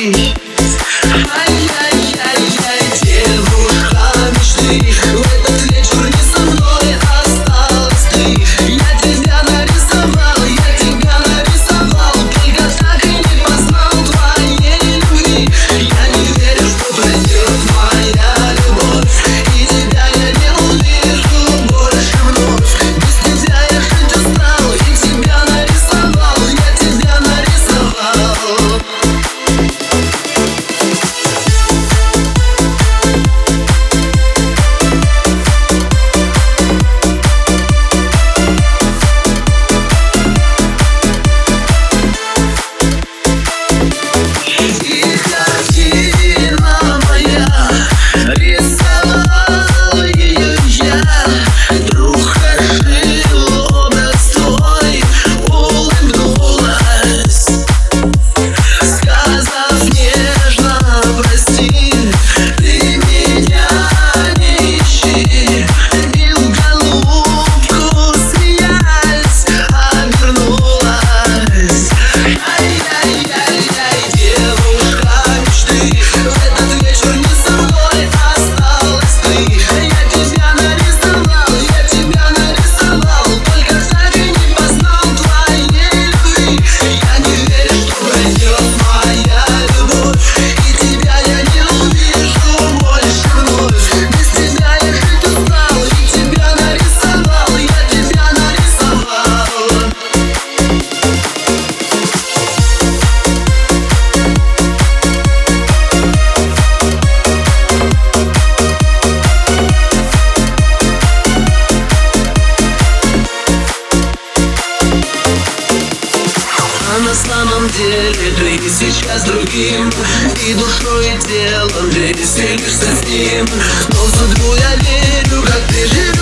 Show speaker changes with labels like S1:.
S1: me. Самом деле ты сейчас другим. И душой и телом веселишься с ним Но в судьбу я верю, как ты тебя